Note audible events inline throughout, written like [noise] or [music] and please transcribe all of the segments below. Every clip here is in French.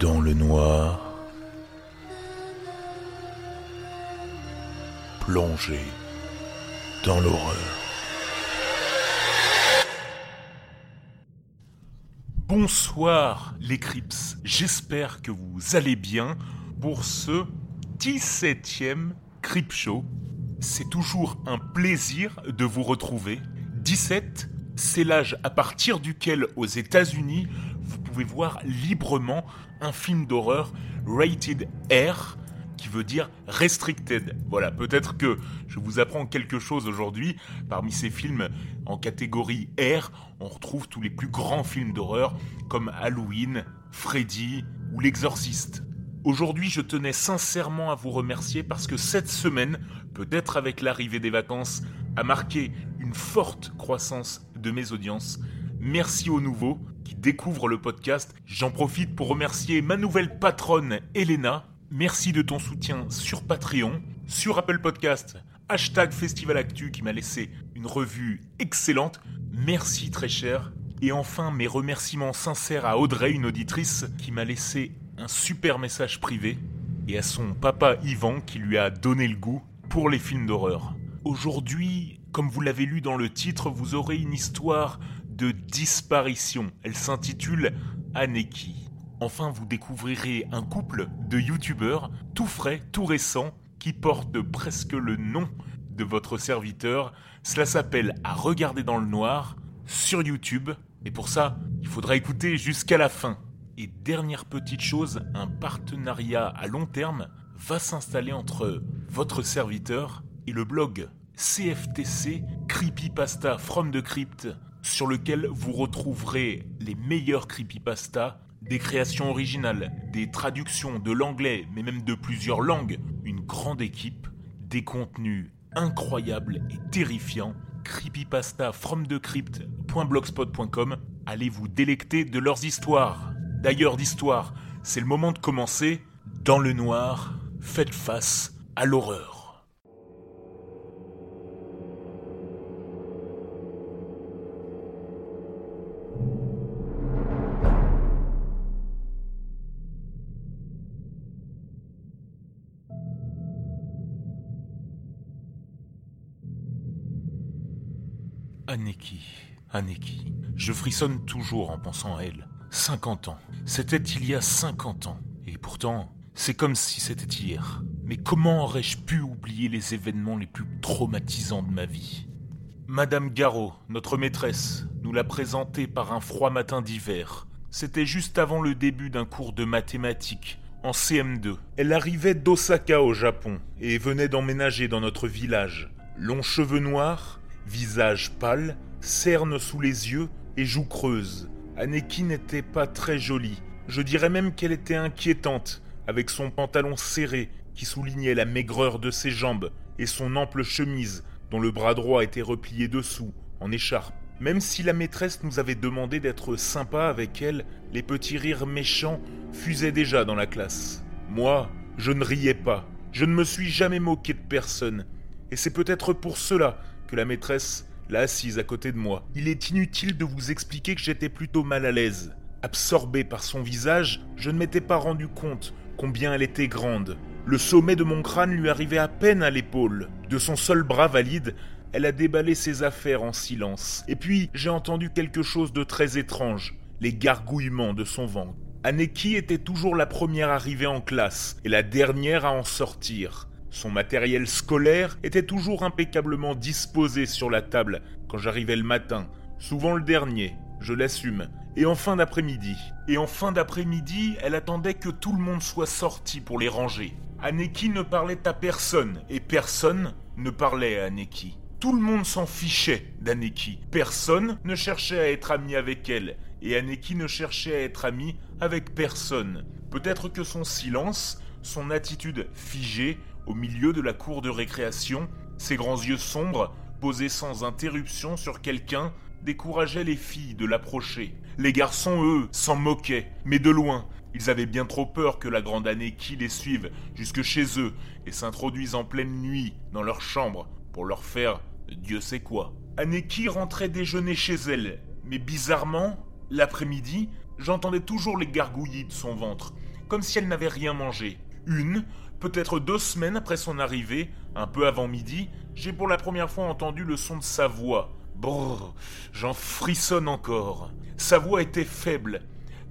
dans le noir, plongé dans l'horreur. Bonsoir les Crips, j'espère que vous allez bien pour ce 17e Crip Show. C'est toujours un plaisir de vous retrouver. 17, c'est l'âge à partir duquel aux États-Unis voir librement un film d'horreur rated R, qui veut dire restricted. Voilà, peut-être que je vous apprends quelque chose aujourd'hui. Parmi ces films en catégorie R, on retrouve tous les plus grands films d'horreur comme Halloween, Freddy ou L'Exorciste. Aujourd'hui, je tenais sincèrement à vous remercier parce que cette semaine, peut-être avec l'arrivée des vacances, a marqué une forte croissance de mes audiences. Merci aux nouveaux qui découvrent le podcast. J'en profite pour remercier ma nouvelle patronne Elena. Merci de ton soutien sur Patreon, sur Apple Podcast, hashtag Festival Actu qui m'a laissé une revue excellente. Merci très cher. Et enfin, mes remerciements sincères à Audrey, une auditrice, qui m'a laissé un super message privé, et à son papa Yvan qui lui a donné le goût pour les films d'horreur. Aujourd'hui, comme vous l'avez lu dans le titre, vous aurez une histoire de disparition. Elle s'intitule Aneki. Enfin, vous découvrirez un couple de youtubeurs tout frais, tout récent, qui porte presque le nom de votre serviteur. Cela s'appelle À regarder dans le noir sur YouTube. Et pour ça, il faudra écouter jusqu'à la fin. Et dernière petite chose, un partenariat à long terme va s'installer entre votre serviteur et le blog CFTC Creepypasta from the Crypt sur lequel vous retrouverez les meilleurs creepypasta, des créations originales, des traductions de l'anglais, mais même de plusieurs langues, une grande équipe, des contenus incroyables et terrifiants. Creepypasta from the crypt.blogspot.com. Allez vous délecter de leurs histoires. D'ailleurs, d'histoire, c'est le moment de commencer. Dans le noir, faites face à l'horreur. Je frissonne toujours en pensant à elle. 50 ans. C'était il y a 50 ans. Et pourtant, c'est comme si c'était hier. Mais comment aurais-je pu oublier les événements les plus traumatisants de ma vie? Madame Garot, notre maîtresse, nous l'a présentée par un froid matin d'hiver. C'était juste avant le début d'un cours de mathématiques, en CM2. Elle arrivait d'Osaka au Japon et venait d'emménager dans notre village. Longs cheveux noirs, Visage pâle, cerne sous les yeux et joues creuses. Aneki n'était pas très jolie. Je dirais même qu'elle était inquiétante, avec son pantalon serré qui soulignait la maigreur de ses jambes et son ample chemise dont le bras droit était replié dessous, en écharpe. Même si la maîtresse nous avait demandé d'être sympa avec elle, les petits rires méchants fusaient déjà dans la classe. Moi, je ne riais pas. Je ne me suis jamais moqué de personne. Et c'est peut-être pour cela que la maîtresse l'a assise à côté de moi. Il est inutile de vous expliquer que j'étais plutôt mal à l'aise. Absorbé par son visage, je ne m'étais pas rendu compte combien elle était grande. Le sommet de mon crâne lui arrivait à peine à l'épaule. De son seul bras valide, elle a déballé ses affaires en silence. Et puis, j'ai entendu quelque chose de très étrange, les gargouillements de son ventre. Aneki était toujours la première arrivée en classe et la dernière à en sortir. Son matériel scolaire était toujours impeccablement disposé sur la table quand j'arrivais le matin, souvent le dernier, je l'assume, et en fin d'après-midi. Et en fin d'après-midi, elle attendait que tout le monde soit sorti pour les ranger. Aneki ne parlait à personne, et personne ne parlait à Aneki. Tout le monde s'en fichait d'Aneki. Personne ne cherchait à être ami avec elle, et Aneki ne cherchait à être ami avec personne. Peut-être que son silence, son attitude figée, au milieu de la cour de récréation, ses grands yeux sombres, posés sans interruption sur quelqu'un, décourageaient les filles de l'approcher. Les garçons, eux, s'en moquaient, mais de loin. Ils avaient bien trop peur que la grande Aneki les suive jusque chez eux et s'introduise en pleine nuit dans leur chambre pour leur faire Dieu sait quoi. Aneki rentrait déjeuner chez elle, mais bizarrement, l'après-midi, j'entendais toujours les gargouillis de son ventre comme si elle n'avait rien mangé. Une, peut-être deux semaines après son arrivée, un peu avant midi, j'ai pour la première fois entendu le son de sa voix. Brrr, j'en frissonne encore. Sa voix était faible,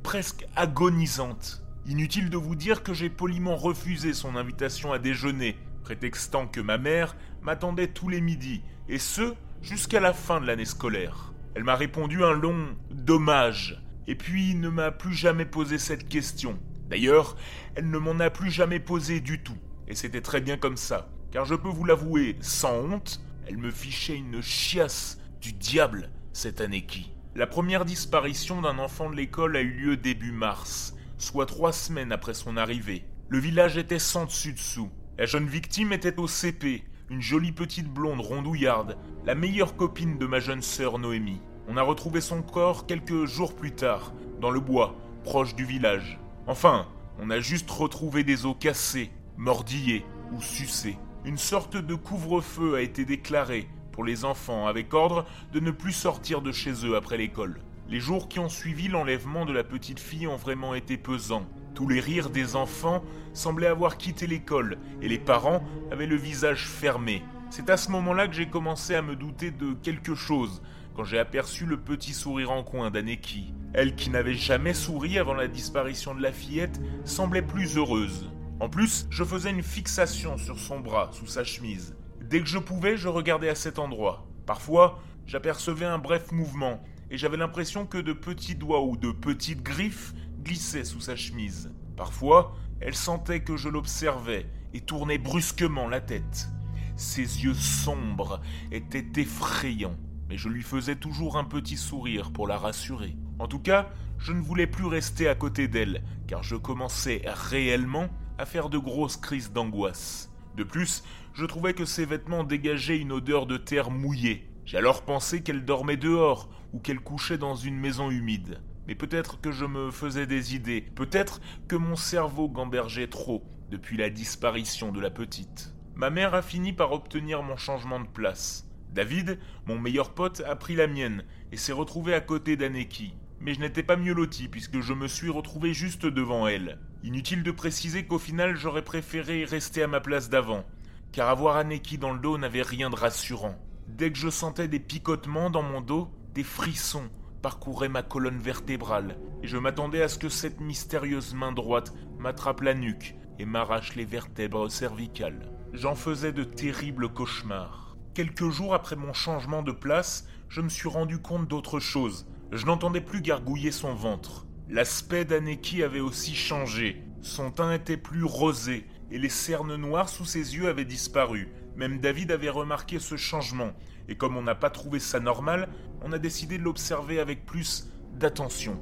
presque agonisante. Inutile de vous dire que j'ai poliment refusé son invitation à déjeuner, prétextant que ma mère m'attendait tous les midis, et ce, jusqu'à la fin de l'année scolaire. Elle m'a répondu un long dommage, et puis ne m'a plus jamais posé cette question. D'ailleurs, elle ne m'en a plus jamais posé du tout, et c'était très bien comme ça, car je peux vous l'avouer sans honte, elle me fichait une chiasse du diable cette année qui. La première disparition d'un enfant de l'école a eu lieu début mars, soit trois semaines après son arrivée. Le village était sans dessus-dessous. La jeune victime était au CP, une jolie petite blonde rondouillarde, la meilleure copine de ma jeune sœur Noémie. On a retrouvé son corps quelques jours plus tard, dans le bois, proche du village. Enfin, on a juste retrouvé des os cassés, mordillés ou sucés. Une sorte de couvre-feu a été déclaré pour les enfants avec ordre de ne plus sortir de chez eux après l'école. Les jours qui ont suivi l'enlèvement de la petite fille ont vraiment été pesants. Tous les rires des enfants semblaient avoir quitté l'école et les parents avaient le visage fermé. C'est à ce moment-là que j'ai commencé à me douter de quelque chose quand j'ai aperçu le petit sourire en coin d'Aneki. Elle qui n'avait jamais souri avant la disparition de la fillette semblait plus heureuse. En plus, je faisais une fixation sur son bras sous sa chemise. Dès que je pouvais, je regardais à cet endroit. Parfois, j'apercevais un bref mouvement et j'avais l'impression que de petits doigts ou de petites griffes glissait sous sa chemise. Parfois, elle sentait que je l'observais et tournait brusquement la tête. Ses yeux sombres étaient effrayants, mais je lui faisais toujours un petit sourire pour la rassurer. En tout cas, je ne voulais plus rester à côté d'elle, car je commençais réellement à faire de grosses crises d'angoisse. De plus, je trouvais que ses vêtements dégageaient une odeur de terre mouillée. J'ai alors pensé qu'elle dormait dehors ou qu'elle couchait dans une maison humide. Mais peut-être que je me faisais des idées, peut-être que mon cerveau gambergeait trop depuis la disparition de la petite. Ma mère a fini par obtenir mon changement de place. David, mon meilleur pote, a pris la mienne et s'est retrouvé à côté d'Aneki. Mais je n'étais pas mieux loti puisque je me suis retrouvé juste devant elle. Inutile de préciser qu'au final j'aurais préféré rester à ma place d'avant, car avoir Aneki dans le dos n'avait rien de rassurant. Dès que je sentais des picotements dans mon dos, des frissons, parcourait ma colonne vertébrale, et je m'attendais à ce que cette mystérieuse main droite m'attrape la nuque et m'arrache les vertèbres cervicales. J'en faisais de terribles cauchemars. Quelques jours après mon changement de place, je me suis rendu compte d'autre chose. Je n'entendais plus gargouiller son ventre. L'aspect d'Aneki avait aussi changé. Son teint était plus rosé, et les cernes noires sous ses yeux avaient disparu. Même David avait remarqué ce changement, et comme on n'a pas trouvé ça normal, on a décidé de l'observer avec plus d'attention.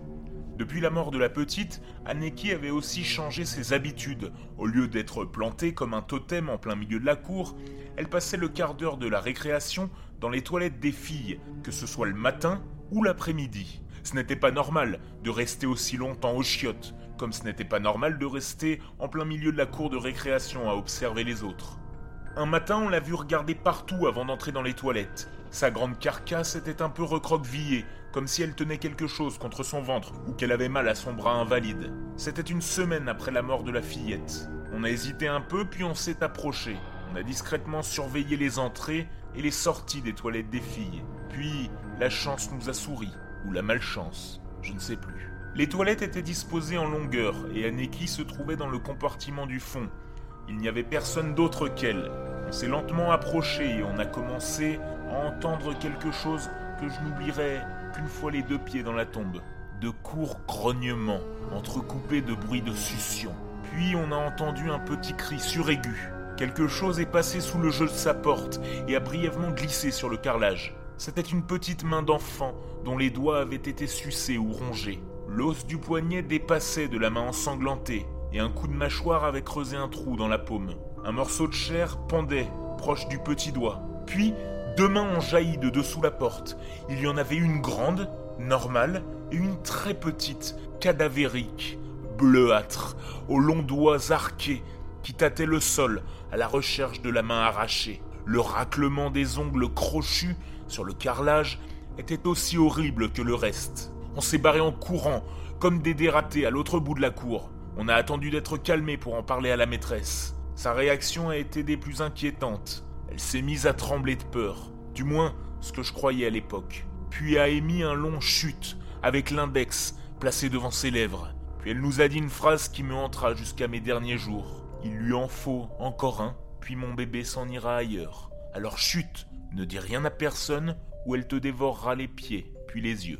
Depuis la mort de la petite, Aneki avait aussi changé ses habitudes. Au lieu d'être plantée comme un totem en plein milieu de la cour, elle passait le quart d'heure de la récréation dans les toilettes des filles, que ce soit le matin ou l'après-midi. Ce n'était pas normal de rester aussi longtemps aux chiottes, comme ce n'était pas normal de rester en plein milieu de la cour de récréation à observer les autres. Un matin, on l'a vu regarder partout avant d'entrer dans les toilettes. Sa grande carcasse était un peu recroquevillée, comme si elle tenait quelque chose contre son ventre ou qu'elle avait mal à son bras invalide. C'était une semaine après la mort de la fillette. On a hésité un peu, puis on s'est approché. On a discrètement surveillé les entrées et les sorties des toilettes des filles. Puis, la chance nous a souri, ou la malchance, je ne sais plus. Les toilettes étaient disposées en longueur et Aneki se trouvait dans le compartiment du fond, il n'y avait personne d'autre qu'elle. On s'est lentement approché et on a commencé à entendre quelque chose que je n'oublierai fois les deux pieds dans la tombe. De courts grognements, entrecoupés de bruits de succion. Puis on a entendu un petit cri suraigu. Quelque chose est passé sous le jeu de sa porte et a brièvement glissé sur le carrelage. C'était une petite main d'enfant dont les doigts avaient été sucés ou rongés. L'os du poignet dépassait de la main ensanglantée et un coup de mâchoire avait creusé un trou dans la paume. Un morceau de chair pendait, proche du petit doigt. Puis, deux mains ont jailli de dessous la porte. Il y en avait une grande, normale, et une très petite, cadavérique, bleuâtre, aux longs doigts arqués, qui tâtaient le sol à la recherche de la main arrachée. Le raclement des ongles crochus sur le carrelage était aussi horrible que le reste. On s'est barré en courant, comme des dératés à l'autre bout de la cour. On a attendu d'être calmé pour en parler à la maîtresse. Sa réaction a été des plus inquiétantes. Elle s'est mise à trembler de peur, du moins ce que je croyais à l'époque. Puis a émis un long chute avec l'index placé devant ses lèvres. Puis elle nous a dit une phrase qui me hantera jusqu'à mes derniers jours. Il lui en faut encore un, puis mon bébé s'en ira ailleurs. Alors chute, ne dis rien à personne ou elle te dévorera les pieds, puis les yeux.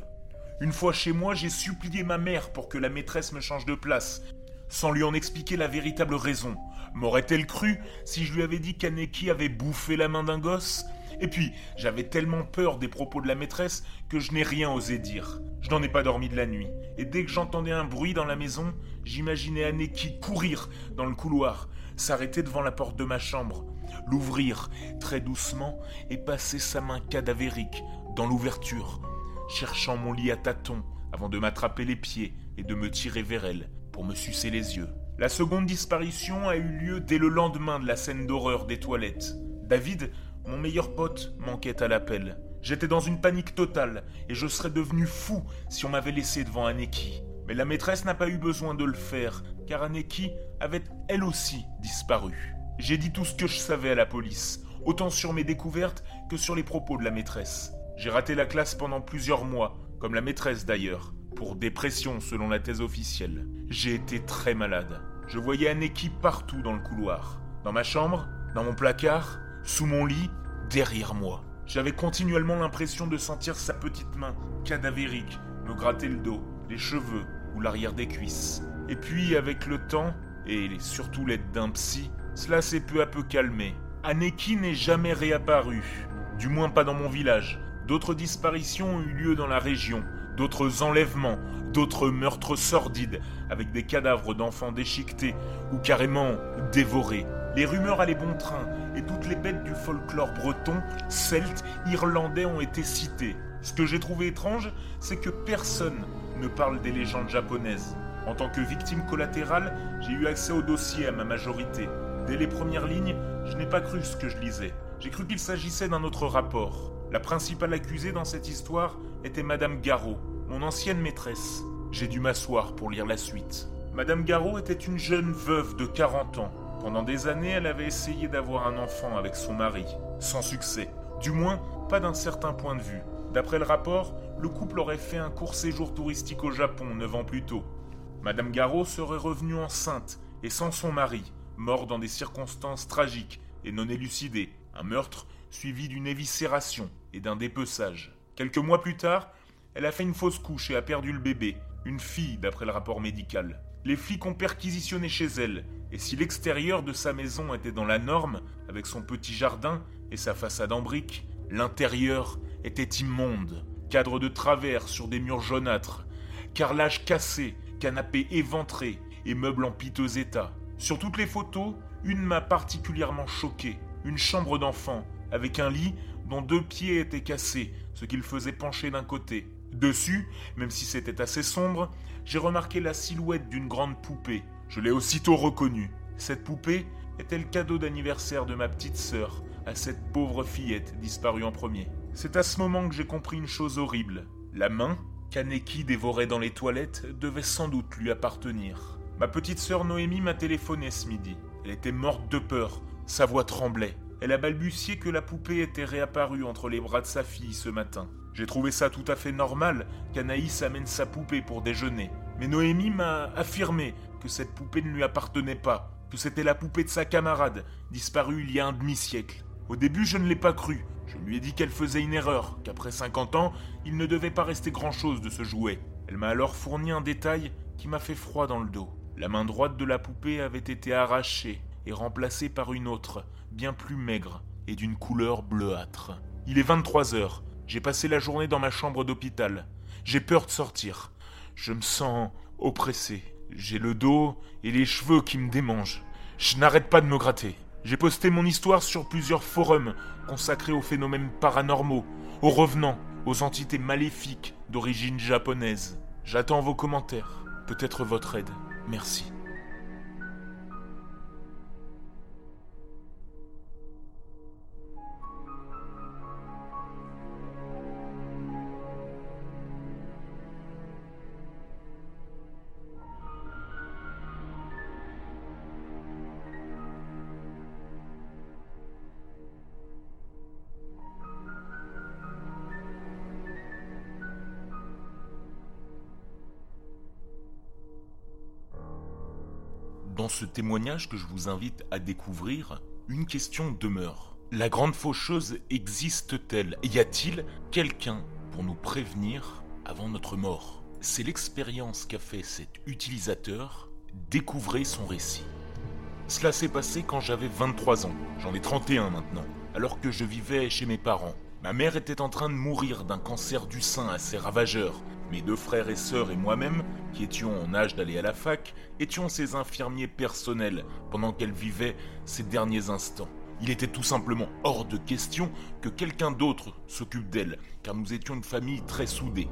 Une fois chez moi, j'ai supplié ma mère pour que la maîtresse me change de place, sans lui en expliquer la véritable raison. M'aurait-elle cru si je lui avais dit qu'Aneki avait bouffé la main d'un gosse? Et puis, j'avais tellement peur des propos de la maîtresse que je n'ai rien osé dire. Je n'en ai pas dormi de la nuit, et dès que j'entendais un bruit dans la maison, j'imaginais Aneki courir dans le couloir, s'arrêter devant la porte de ma chambre, l'ouvrir très doucement et passer sa main cadavérique dans l'ouverture, cherchant mon lit à tâtons avant de m'attraper les pieds et de me tirer vers elle pour me sucer les yeux. La seconde disparition a eu lieu dès le lendemain de la scène d'horreur des toilettes. David, mon meilleur pote, manquait à l'appel. J'étais dans une panique totale et je serais devenu fou si on m'avait laissé devant Aneki. Mais la maîtresse n'a pas eu besoin de le faire, car Aneki avait elle aussi disparu. J'ai dit tout ce que je savais à la police, autant sur mes découvertes que sur les propos de la maîtresse. J'ai raté la classe pendant plusieurs mois, comme la maîtresse d'ailleurs pour dépression selon la thèse officielle. J'ai été très malade. Je voyais Aneki partout dans le couloir. Dans ma chambre, dans mon placard, sous mon lit, derrière moi. J'avais continuellement l'impression de sentir sa petite main, cadavérique, me gratter le dos, les cheveux ou l'arrière des cuisses. Et puis, avec le temps, et surtout l'aide d'un psy, cela s'est peu à peu calmé. Aneki n'est jamais réapparu, du moins pas dans mon village. D'autres disparitions ont eu lieu dans la région, d'autres enlèvements, d'autres meurtres sordides, avec des cadavres d'enfants déchiquetés ou carrément dévorés. Les rumeurs allaient bon train, et toutes les bêtes du folklore breton, celte, irlandais ont été citées. Ce que j'ai trouvé étrange, c'est que personne ne parle des légendes japonaises. En tant que victime collatérale, j'ai eu accès au dossier à ma majorité. Dès les premières lignes, je n'ai pas cru ce que je lisais. J'ai cru qu'il s'agissait d'un autre rapport. La principale accusée dans cette histoire était Madame Garot, mon ancienne maîtresse. J'ai dû m'asseoir pour lire la suite. Madame Garot était une jeune veuve de 40 ans. Pendant des années, elle avait essayé d'avoir un enfant avec son mari, sans succès. Du moins, pas d'un certain point de vue. D'après le rapport, le couple aurait fait un court séjour touristique au Japon neuf ans plus tôt. Madame Garot serait revenue enceinte et sans son mari, mort dans des circonstances tragiques et non élucidées. Un meurtre suivi d'une éviscération et d'un dépeçage. Quelques mois plus tard, elle a fait une fausse couche et a perdu le bébé, une fille d'après le rapport médical. Les flics ont perquisitionné chez elle, et si l'extérieur de sa maison était dans la norme, avec son petit jardin et sa façade en briques, l'intérieur était immonde. Cadre de travers sur des murs jaunâtres, carrelage cassé, canapé éventré et meubles en piteux état. Sur toutes les photos, une m'a particulièrement choqué. Une chambre d'enfant, avec un lit dont deux pieds étaient cassés, ce qui le faisait pencher d'un côté. Dessus, même si c'était assez sombre, j'ai remarqué la silhouette d'une grande poupée. Je l'ai aussitôt reconnue. Cette poupée était le cadeau d'anniversaire de ma petite sœur à cette pauvre fillette disparue en premier. C'est à ce moment que j'ai compris une chose horrible. La main qu'Aneki dévorait dans les toilettes devait sans doute lui appartenir. Ma petite sœur Noémie m'a téléphoné ce midi. Elle était morte de peur. Sa voix tremblait. Elle a balbutié que la poupée était réapparue entre les bras de sa fille ce matin. J'ai trouvé ça tout à fait normal qu'Anaïs amène sa poupée pour déjeuner. Mais Noémie m'a affirmé que cette poupée ne lui appartenait pas, que c'était la poupée de sa camarade, disparue il y a un demi-siècle. Au début, je ne l'ai pas cru. Je lui ai dit qu'elle faisait une erreur, qu'après 50 ans, il ne devait pas rester grand-chose de ce jouet. Elle m'a alors fourni un détail qui m'a fait froid dans le dos. La main droite de la poupée avait été arrachée et remplacée par une autre, bien plus maigre et d'une couleur bleuâtre. Il est 23 heures. J'ai passé la journée dans ma chambre d'hôpital. J'ai peur de sortir. Je me sens oppressé. J'ai le dos et les cheveux qui me démangent. Je n'arrête pas de me gratter. J'ai posté mon histoire sur plusieurs forums consacrés aux phénomènes paranormaux, aux revenants, aux entités maléfiques d'origine japonaise. J'attends vos commentaires, peut-être votre aide. Merci. Dans ce témoignage que je vous invite à découvrir, une question demeure. La grande faucheuse existe-t-elle? Y a-t-il quelqu'un pour nous prévenir avant notre mort? C'est l'expérience qu'a fait cet utilisateur. Découvrez son récit. Cela s'est passé quand j'avais 23 ans. J'en ai 31 maintenant. Alors que je vivais chez mes parents. Ma mère était en train de mourir d'un cancer du sein assez ravageur. Mes deux frères et sœurs et moi-même, qui étions en âge d'aller à la fac, étions ses infirmiers personnels pendant qu'elle vivait ses derniers instants. Il était tout simplement hors de question que quelqu'un d'autre s'occupe d'elle, car nous étions une famille très soudée.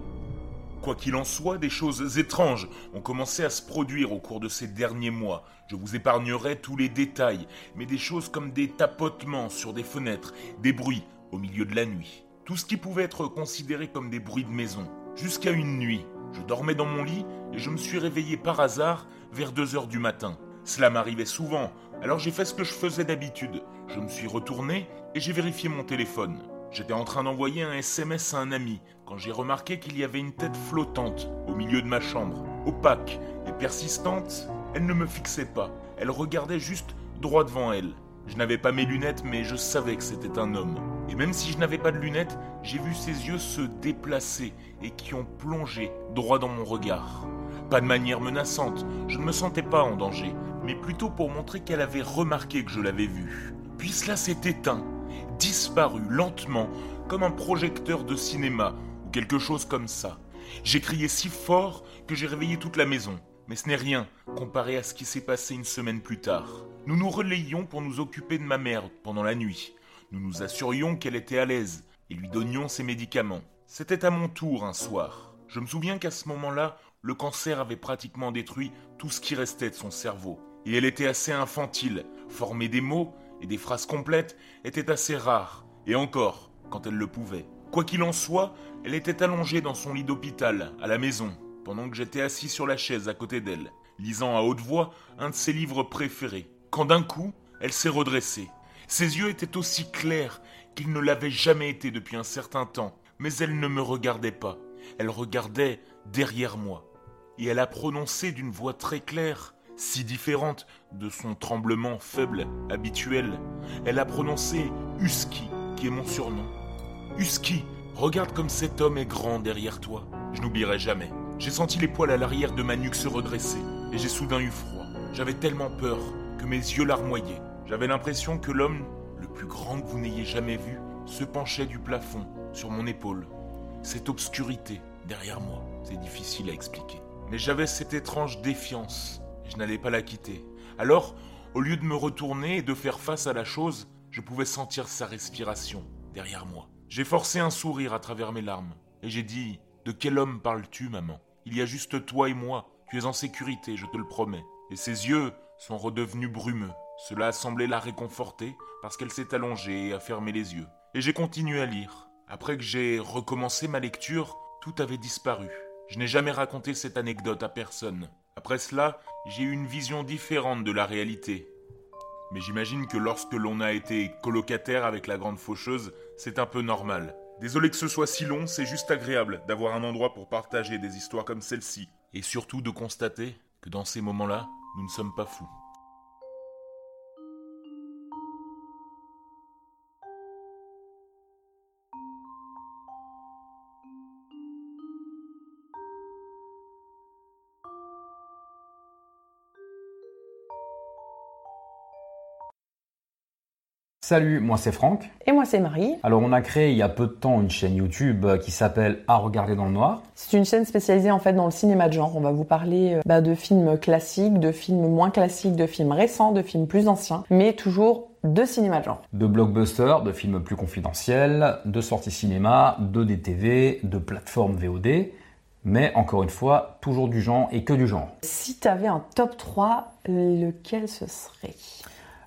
Quoi qu'il en soit, des choses étranges ont commencé à se produire au cours de ces derniers mois. Je vous épargnerai tous les détails, mais des choses comme des tapotements sur des fenêtres, des bruits au milieu de la nuit. Tout ce qui pouvait être considéré comme des bruits de maison. Jusqu'à une nuit, je dormais dans mon lit et je me suis réveillé par hasard vers 2 heures du matin. Cela m'arrivait souvent, alors j'ai fait ce que je faisais d'habitude. Je me suis retourné et j'ai vérifié mon téléphone. J'étais en train d'envoyer un SMS à un ami quand j'ai remarqué qu'il y avait une tête flottante au milieu de ma chambre. Opaque et persistante, elle ne me fixait pas. Elle regardait juste droit devant elle. Je n'avais pas mes lunettes, mais je savais que c'était un homme. Et même si je n'avais pas de lunettes, j'ai vu ses yeux se déplacer et qui ont plongé droit dans mon regard. Pas de manière menaçante, je ne me sentais pas en danger, mais plutôt pour montrer qu'elle avait remarqué que je l'avais vu. Puis cela s'est éteint disparu lentement comme un projecteur de cinéma ou quelque chose comme ça. J'ai crié si fort que j'ai réveillé toute la maison. Mais ce n'est rien comparé à ce qui s'est passé une semaine plus tard. Nous nous relayions pour nous occuper de ma mère pendant la nuit. Nous nous assurions qu'elle était à l'aise et lui donnions ses médicaments. C'était à mon tour un soir. Je me souviens qu'à ce moment-là, le cancer avait pratiquement détruit tout ce qui restait de son cerveau. Et elle était assez infantile, former des mots et des phrases complètes étaient assez rares, et encore, quand elle le pouvait. Quoi qu'il en soit, elle était allongée dans son lit d'hôpital, à la maison, pendant que j'étais assis sur la chaise à côté d'elle, lisant à haute voix un de ses livres préférés, quand d'un coup, elle s'est redressée. Ses yeux étaient aussi clairs qu'ils ne l'avaient jamais été depuis un certain temps, mais elle ne me regardait pas, elle regardait derrière moi. Et elle a prononcé d'une voix très claire si différente de son tremblement faible habituel. Elle a prononcé Husky, qui est mon surnom. Husky, regarde comme cet homme est grand derrière toi. Je n'oublierai jamais. J'ai senti les poils à l'arrière de ma nuque se redresser, et j'ai soudain eu froid. J'avais tellement peur que mes yeux larmoyaient. J'avais l'impression que l'homme, le plus grand que vous n'ayez jamais vu, se penchait du plafond sur mon épaule. Cette obscurité derrière moi, c'est difficile à expliquer. Mais j'avais cette étrange défiance je n'allais pas la quitter. Alors, au lieu de me retourner et de faire face à la chose, je pouvais sentir sa respiration derrière moi. J'ai forcé un sourire à travers mes larmes, et j'ai dit De quel homme parles-tu, maman? Il y a juste toi et moi. Tu es en sécurité, je te le promets. Et ses yeux sont redevenus brumeux. Cela a semblé la réconforter parce qu'elle s'est allongée et a fermé les yeux. Et j'ai continué à lire. Après que j'ai recommencé ma lecture, tout avait disparu. Je n'ai jamais raconté cette anecdote à personne. Après cela, j'ai eu une vision différente de la réalité. Mais j'imagine que lorsque l'on a été colocataire avec la grande faucheuse, c'est un peu normal. Désolé que ce soit si long, c'est juste agréable d'avoir un endroit pour partager des histoires comme celle-ci. Et surtout de constater que dans ces moments-là, nous ne sommes pas fous. Salut, moi c'est Franck. Et moi c'est Marie. Alors on a créé il y a peu de temps une chaîne YouTube euh, qui s'appelle À regarder dans le noir. C'est une chaîne spécialisée en fait dans le cinéma de genre. On va vous parler euh, bah, de films classiques, de films moins classiques, de films récents, de films plus anciens, mais toujours de cinéma de genre. De blockbusters, de films plus confidentiels, de sorties cinéma, de DTV, de plateformes VOD. Mais encore une fois, toujours du genre et que du genre. Si tu avais un top 3, lequel ce serait?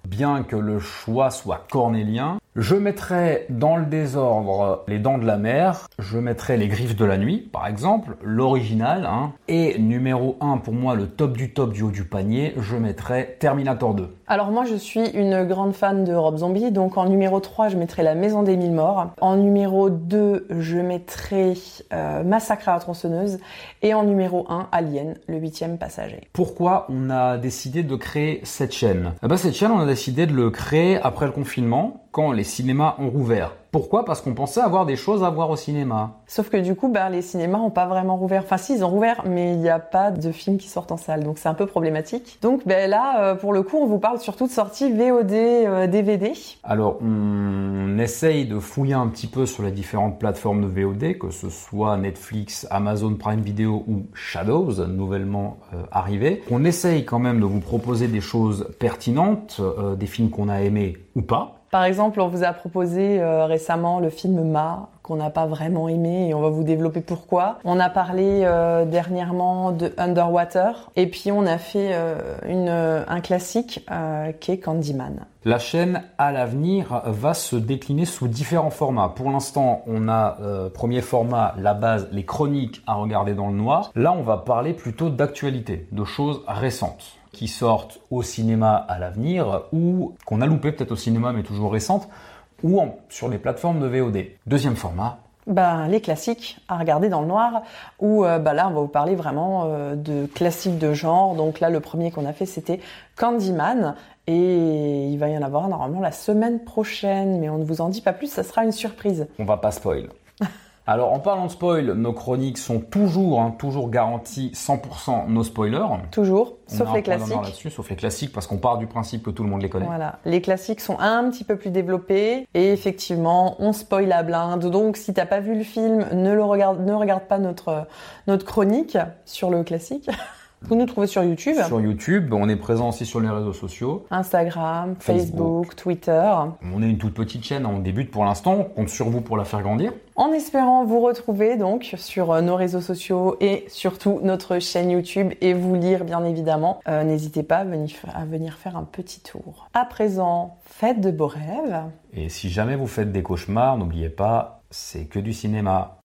Bien que le choix soit cornélien, Je mettrai dans le désordre Les Dents de la Mer, je mettrai Les Griffes de la Nuit, par exemple, l'original, hein. et numéro 1 pour moi, le top du top du haut du panier, je mettrai Terminator 2. Alors moi je suis une grande fan de Rob Zombie, donc en numéro 3 je mettrai La Maison des Mille Morts, en numéro 2 je mettrai euh, Massacre à la tronçonneuse, et en numéro 1 Alien, le huitième passager. Pourquoi on a décidé de créer cette chaîne? Eh ben, Cette chaîne on a décidé de le créer après le confinement, quand les cinémas ont rouvert. Pourquoi? Parce qu'on pensait avoir des choses à voir au cinéma. Sauf que du coup, bah, les cinémas n'ont pas vraiment rouvert. Enfin, si, ils ont rouvert, mais il n'y a pas de films qui sortent en salle. Donc c'est un peu problématique. Donc ben, là, euh, pour le coup, on vous parle surtout de sorties VOD, DVD. Euh, Alors, on essaye de fouiller un petit peu sur les différentes plateformes de VOD, que ce soit Netflix, Amazon Prime Video ou Shadows, nouvellement euh, arrivé. On essaye quand même de vous proposer des choses pertinentes, des films qu'on a aimés ou pas. Par exemple, on vous a proposé euh, récemment le film Ma, qu'on n'a pas vraiment aimé et on va vous développer pourquoi. On a parlé euh, dernièrement de Underwater et puis on a fait euh, un classique qui est Candyman. La chaîne à l'avenir va se décliner sous différents formats. Pour l'instant, on a premier format, la base, les chroniques à regarder dans le noir. Là, on va parler plutôt d'actualité, de choses récentes qui sortent au cinéma à l'avenir ou qu'on a loupé peut-être au cinéma mais toujours récentes ou sur les plateformes de VOD. Deuxième format. Ben, les classiques à regarder dans le noir, où bah, là on va vous parler vraiment euh, de classiques de genre. Donc là le premier qu'on a fait c'était Candyman, et il va y en avoir normalement la semaine prochaine, mais on ne vous en dit pas plus, ça sera une surprise. On va pas spoil. [laughs] Alors en parlant de spoil, nos chroniques sont toujours, hein, toujours garanties 100% nos spoilers. Toujours, sauf les classiques. sauf les classiques parce qu'on part du principe que tout le monde les connaît. Voilà, les classiques sont un petit peu plus développés et effectivement on spoil à blinde. Donc si t'as pas vu le film, ne le regarde, ne regarde pas notre notre chronique sur le classique. [laughs] Vous nous trouvez sur YouTube. Sur YouTube, on est présent aussi sur les réseaux sociaux. Instagram, Facebook, Twitter. On est une toute petite chaîne, on débute pour l'instant, on compte sur vous pour la faire grandir. En espérant vous retrouver donc sur euh, nos réseaux sociaux et surtout notre chaîne YouTube et vous lire bien évidemment, euh, n'hésitez pas à venir, à venir faire un petit tour. À présent, faites de beaux rêves. Et si jamais vous faites des cauchemars, n'oubliez pas, c'est que du cinéma.